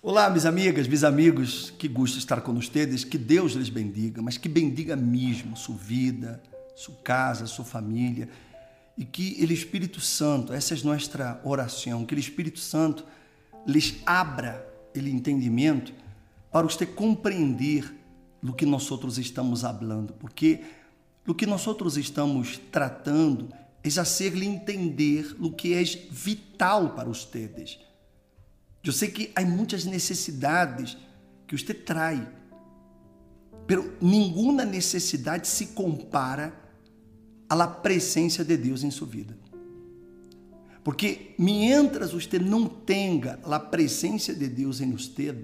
Olá, minhas amigas, meus amigos, que gosto estar com vocês, que Deus lhes bendiga, mas que bendiga mesmo sua vida, sua casa, sua família, e que Ele Espírito Santo, essa é nossa oração, que Ele Espírito Santo lhes abra ele entendimento para você compreender do que nós outros estamos falando, porque o que nós outros estamos tratando é hacer-lhe entender o que é vital para vocês. Eu sei que há muitas necessidades que você traz, mas nenhuma necessidade se compara à presença de Deus em sua vida. Porque mientras você não tenha a presença de Deus em você,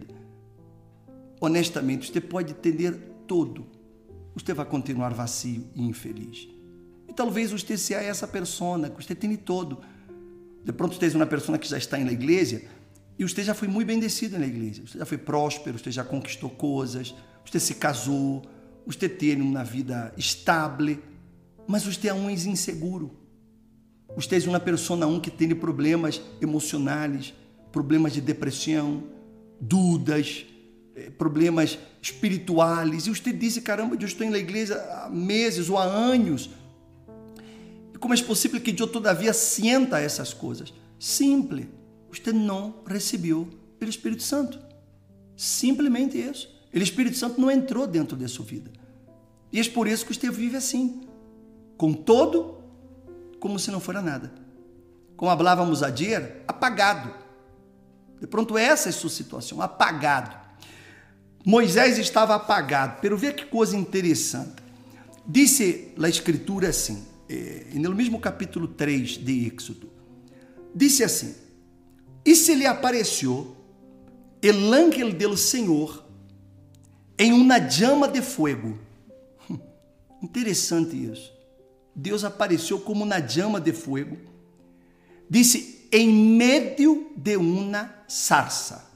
honestamente, você pode entender tudo. Você vai continuar vazio e infeliz. E talvez você seja essa pessoa que você tem todo. De pronto, você é uma pessoa que já está na igreja e você já foi muito bendecido na igreja. Você já foi próspero, você já conquistou coisas, você se casou, você tem uma vida estável, mas você é um inseguro. Você é uma pessoa um que tem problemas emocionais, problemas de depressão, dúvidas, eh, problemas espirituais. E você disse, caramba, eu estou na igreja há meses ou há anos. Como é possível que eu todavia sinta essas coisas? Simples você não recebeu o Espírito Santo. Simplesmente isso. O Espírito Santo não entrou dentro da sua vida. E é por isso que você vive assim, com todo, como se não fora nada. Como falávamos ayer, apagado. De pronto, essa é a sua situação, apagado. Moisés estava apagado, pero vê que coisa interessante. Disse a Escritura assim, eh, no mesmo capítulo 3 de Êxodo, disse assim: e se lhe apareceu el ángel del Senhor em uma chama de fogo. Interessante isso. Deus apareceu como na chama de fogo. Disse, em meio de uma sarça.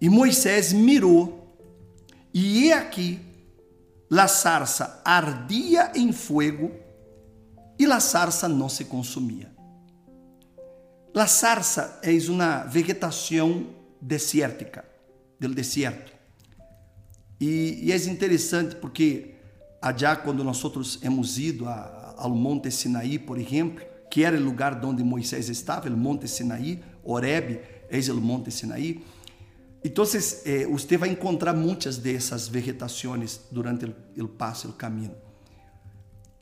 E Moisés mirou, e aqui, a sarça ardia em fogo, e a sarça não se consumia. La sarsa é uma vegetação desértica, do deserto. E, e, é interessante porque allá quando nós hemos ido a, ao Monte Sinaí, por exemplo, que era o lugar onde Moisés estava, o Monte Sinaí, Oreb, é o Monte Sinaí. Então, eh, você vai encontrar muitas dessas vegetações durante o passo, o caminho.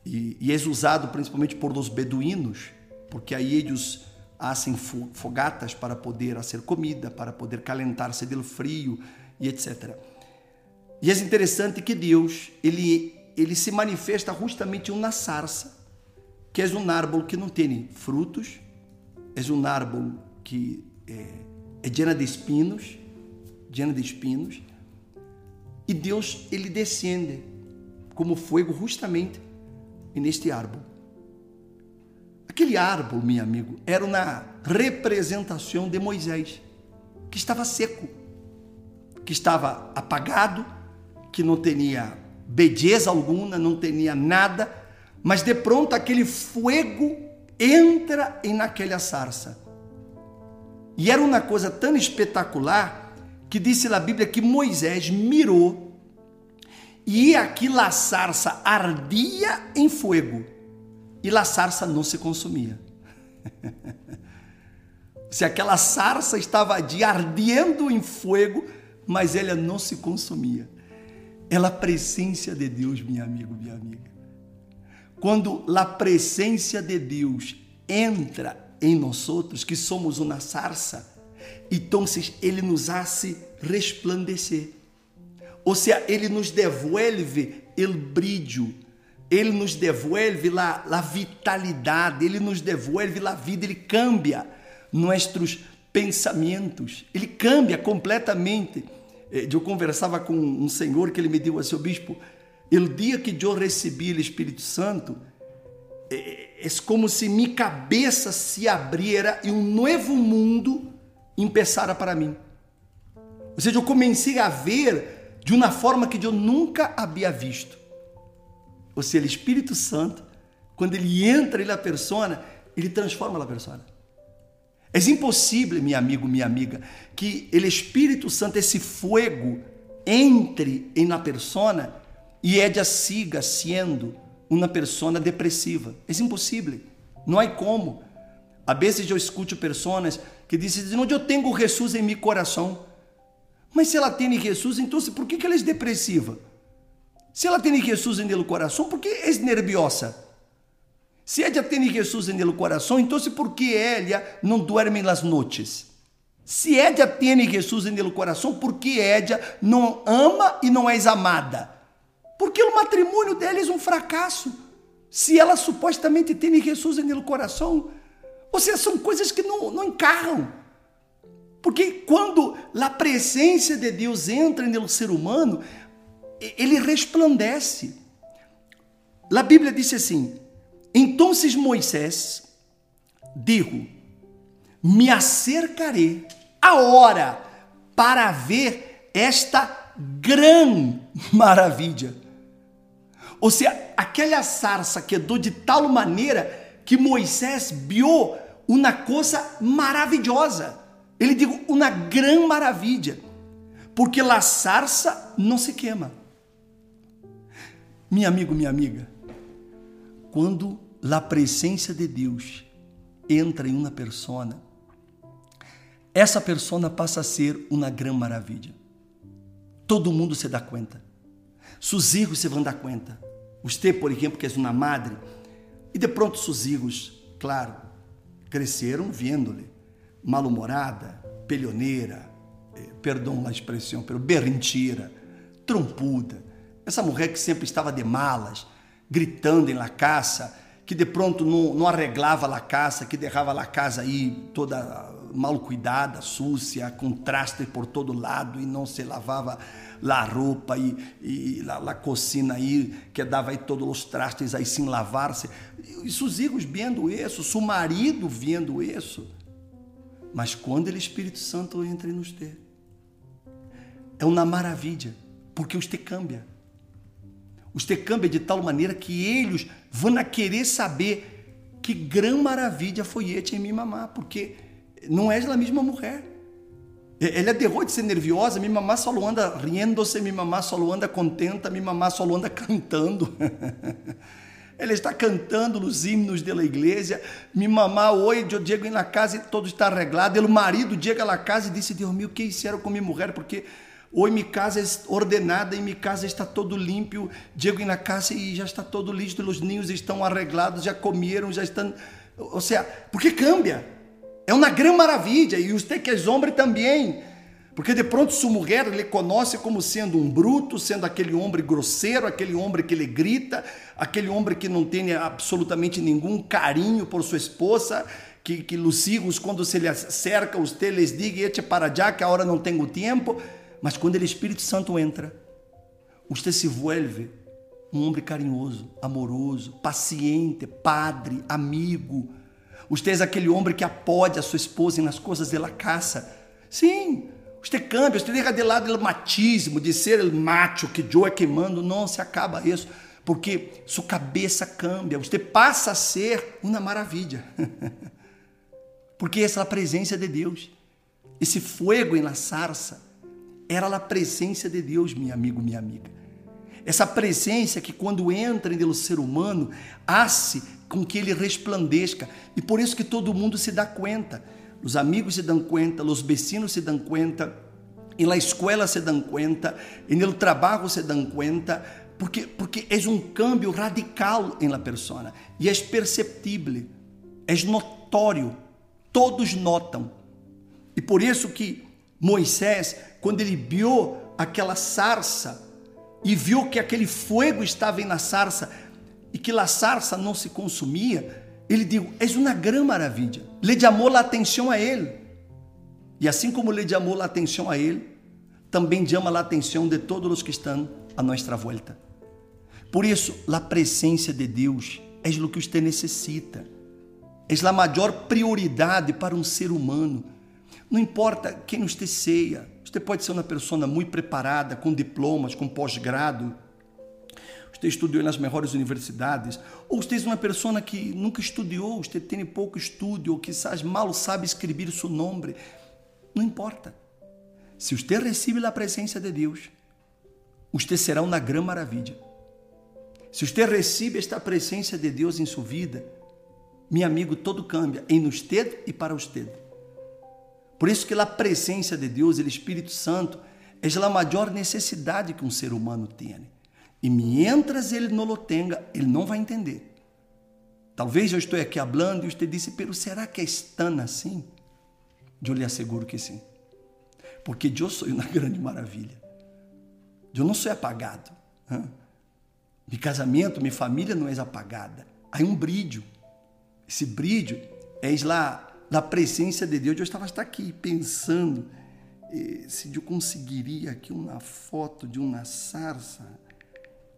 E, e é usado principalmente por os beduínos, porque aí eles hacen fogatas para poder fazer comida, para poder calentar-se do frio e etc. E é interessante que Deus ele ele se manifesta justamente uma sarça, que é um árvore que não tem frutos, é um árvore que é, é de espinos, llena de espinos, e Deus ele descende como fogo justamente neste árvore. Aquele árvore, meu amigo, era uma representação de Moisés, que estava seco, que estava apagado, que não tinha beleza alguma, não tinha nada, mas de pronto aquele fogo entra naquela sarça. E era uma coisa tão espetacular que disse na Bíblia que Moisés mirou e aqui a sarça ardia em fogo e a sarça não se consumia. se aquela sarça estava de ardendo em fogo, mas ela não se consumia. Ela a presença de Deus, meu amigo, minha amiga. Quando a presença de Deus entra em nós outros, que somos uma sarça, então ele nos hace resplandecer. Ou seja, ele nos devolve o brilho ele nos devolve a, a vitalidade, Ele nos devolve a vida, Ele cambia nossos pensamentos, Ele cambia completamente. Eh, eu conversava com um senhor que ele me disse assim, bispo, o dia que eu recebi o Espírito Santo, é como se minha cabeça se abriera e um novo mundo começara para mim. Ou seja, eu comecei a ver de uma forma que eu nunca havia visto. Ou seja, o Espírito Santo, quando ele entra na persona, ele transforma a persona. É impossível, meu amigo, minha amiga, que o Espírito Santo, esse fogo, entre em na persona e ella siga sendo uma persona depressiva. É impossível. Não há como. A vezes eu escuto pessoas que dizem, não, eu tenho Jesus em meu coração. Mas se ela tem Jesus, então por que ela é depressiva? Se ela tem Jesus em el coração, por que é nerviosa? Se ela tem Jesus em el coração, então por que ela não dorme nas noites? Se ela tem Jesus em el coração, por que ela não ama e não é amada? Porque o matrimônio dela é um fracasso. Se ela supostamente tem Jesus em el coração, ou seja, são coisas que não, não encarram. Porque quando a presença de Deus entra no ser humano, ele resplandece. A Bíblia diz assim: Então Moisés digo: Me acercarei a hora para ver esta grande maravilha. Ou seja, aquela sarça quedou de tal maneira que Moisés viu uma coisa maravilhosa. Ele digo uma grande maravilha, porque a sarça não se queima. Meu amigo, minha amiga, quando a presença de Deus entra em uma persona, essa persona passa a ser uma grande maravilha. Todo mundo se dá conta. Seus filhos se vão dar conta. Você, por exemplo, que é uma madre, e de pronto seus filhos, claro, cresceram vendo-lhe mal-humorada, pelioneira, eh, perdão a expressão, pero berrintira, trompuda. Essa mulher que sempre estava de malas, gritando em la caça, que de pronto não, não arreglava la caça, que deixava la casa aí toda mal cuidada, sucia, com traste por todo lado e não se lavava la roupa e, e la, la cocina aí, que dava aí todos os trastes aí sem lavar-se. E seus filhos vendo isso, seu marido vendo isso. Mas quando o Espírito Santo entra em você, é uma maravilha, porque você cambia. Você cambia de tal maneira que eles vão querer saber que grande maravilha foi este em minha mamá, porque não és a mesma mulher. Ela derrou de ser nerviosa, minha mamá só anda rindo-se, minha mamá só anda contenta, minha mamá só anda cantando. Ela está cantando os himnos da igreja. Mi mamá, hoje eu chego na casa e todo está arreglado. O marido chega na casa e disse: Deus meu, que hicieron com minha mulher? Porque hoje minha casa é ordenada e minha casa está todo limpo. Chego na casa e já está todo listo. Os ninhos estão arreglados, já comeram, já estão. Ou seja, porque cambia. É uma grande maravilha. E você que é homem também. Porque de pronto sua mulher lhe conhece como sendo um bruto, sendo aquele homem grosseiro, aquele homem que lhe grita, aquele homem que não tem absolutamente nenhum carinho por sua esposa, que, que os quando se lhe acerca, os lhes digam, eche para já, que a hora não tenho tempo. Mas quando o Espírito Santo entra, você se vuelve um homem carinhoso, amoroso, paciente, padre, amigo. Você é aquele homem que apoia a sua esposa nas coisas de la casa. Sim, você cambia, você deixa de lado o matismo, de ser o macho que Joe é queimando. Não, se acaba isso. Porque sua cabeça cambia. Você passa a ser uma maravilha. Porque essa é a presença de Deus. Esse fogo la sarça era a presença de Deus, meu amigo, minha amiga. Essa presença que quando entra no ser humano, hace com que ele resplandeça. E por isso que todo mundo se dá conta os amigos se dão conta, os vecinos se dão conta, em la escola se dão conta, em el trabalho se dão conta, porque, porque é um cambio radical em la persona e é perceptível, é notório, todos notam. E por isso que Moisés, quando ele viu aquela sarça e viu que aquele fogo estava na sarça e que a sarça não se consumia, ele diz: És uma grande maravilha. Le chamou a atenção a ele. E assim como le chamou a atenção a ele, também chama a atenção de todos os que estão a nossa volta. Por isso, a presença de Deus é o que você necessita. É a maior prioridade para um ser humano. Não importa quem você seja, você pode ser uma pessoa muito preparada, com diplomas, com pós-grado. você estudou nas melhores universidades, ou você é uma pessoa que nunca estudou, você tem pouco estudo, ou quizás mal sabe escrever seu nome, não importa. Se você recebe a presença de Deus, você será uma grande maravilha. Se você recebe esta presença de Deus em sua vida, meu amigo, todo cambia em você e para você. Por isso que a presença de Deus, o Espírito Santo, é a maior necessidade que um ser humano tem. E mientras ele não o tenha, ele não vai entender. Talvez eu estou aqui falando e você disse, pero será que é tão assim? Eu lhe asseguro que sim. Porque eu sou uma grande maravilha. Eu não sou apagado. Meu casamento, minha família não é apagada. Há um brilho. Esse brilho é lá da presença de Deus. Eu estava aqui pensando eh, se eu conseguiria aqui uma foto de uma sarça.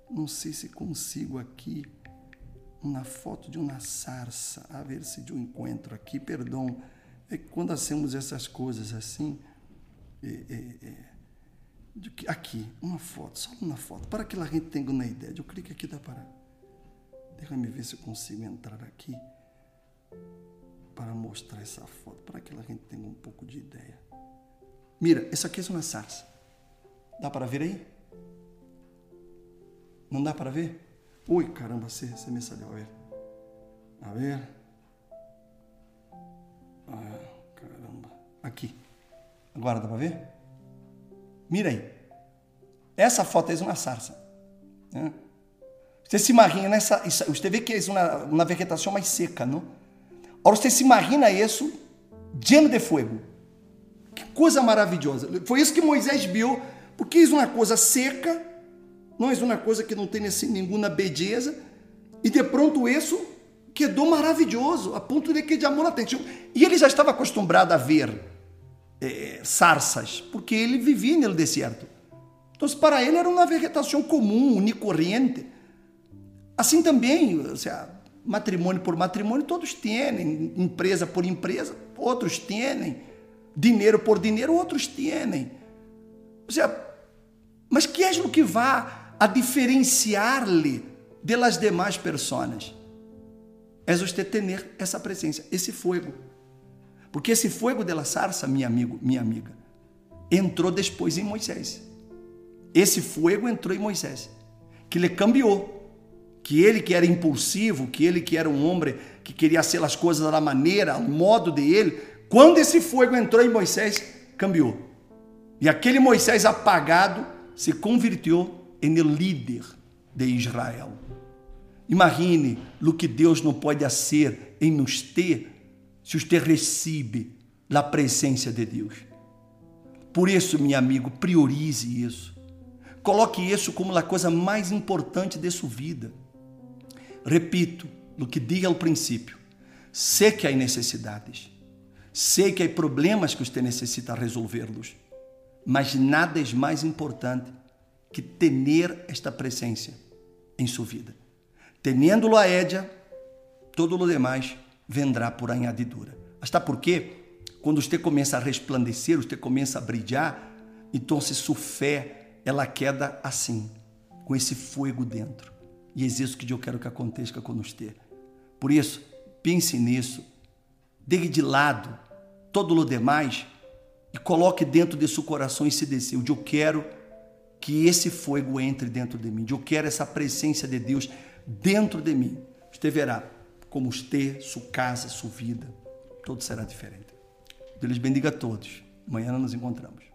Não sei se consigo aqui uma foto de uma sarça. A ver se eu encontro aqui. Perdão. É que quando hacemos essas coisas assim. É, é, é, aqui, uma foto, só uma foto, para que a gente tenha uma ideia. Eu que aqui dá para. Deixa-me ver se eu consigo entrar aqui para mostrar essa foto, para que a gente tenha um pouco de ideia. Mira, essa aqui é uma sarça. Dá para ver aí? Não dá para ver? Ui, caramba, você, você me saiu. A ver. A ver. Ah, caramba. Aqui. Agora dá para ver? Mira aí. Essa foto é uma sarça. Né? Você se imagina nessa. Você vê que é uma, uma vegetação mais seca, não? Agora você se imagina isso lleno de fogo. Que coisa maravilhosa. Foi isso que Moisés viu, porque isso é uma coisa seca, não é uma coisa que não tem assim, nenhuma beleza, e de pronto isso quedou maravilhoso, a ponto de que chamou a atenção. E ele já estava acostumado a ver é, sarsas, porque ele vivia no deserto. Então, para ele era uma vegetação comum, unicorrente. Assim também, ou seja, matrimônio por matrimônio, todos têm, empresa por empresa, outros têm, dinheiro por dinheiro, outros têm. Mas que é o que vá a diferenciar-lhe das demais pessoas? É você ter essa presença, esse fogo. Porque esse fogo de la sarça, minha amigo, minha amiga, entrou depois em Moisés. Esse fogo entrou em Moisés, que lhe cambiou que ele que era impulsivo, que ele que era um homem que queria ser as coisas da maneira, o modo de ele, quando esse fogo entrou em Moisés, cambiou. E aquele Moisés apagado se convertiu em líder de Israel. Imagine o que Deus não pode fazer em nos ter se você recebe a presença de Deus. Por isso, meu amigo, priorize isso. Coloque isso como a coisa mais importante de sua vida. Repito o que disse ao princípio: sei que há necessidades, sei que há problemas que você necessita resolver-los, mas nada é mais importante que ter esta presença em sua vida. Teniendo-lo a Édia, todo o demais vendrá por añadidura. Hasta porque, quando você começa a resplandecer, você começa a brilhar, então sua fé, ela queda assim, com esse fogo dentro. E é isso que eu quero que aconteça com você. Por isso, pense nisso, deixe de lado todo o demais e coloque dentro de seu coração esse desejo. Eu quero que esse fogo entre dentro de mim. Eu quero essa presença de Deus dentro de mim. Você verá como você, sua casa, sua vida, tudo será diferente. Deus bendiga a todos. Amanhã nos encontramos.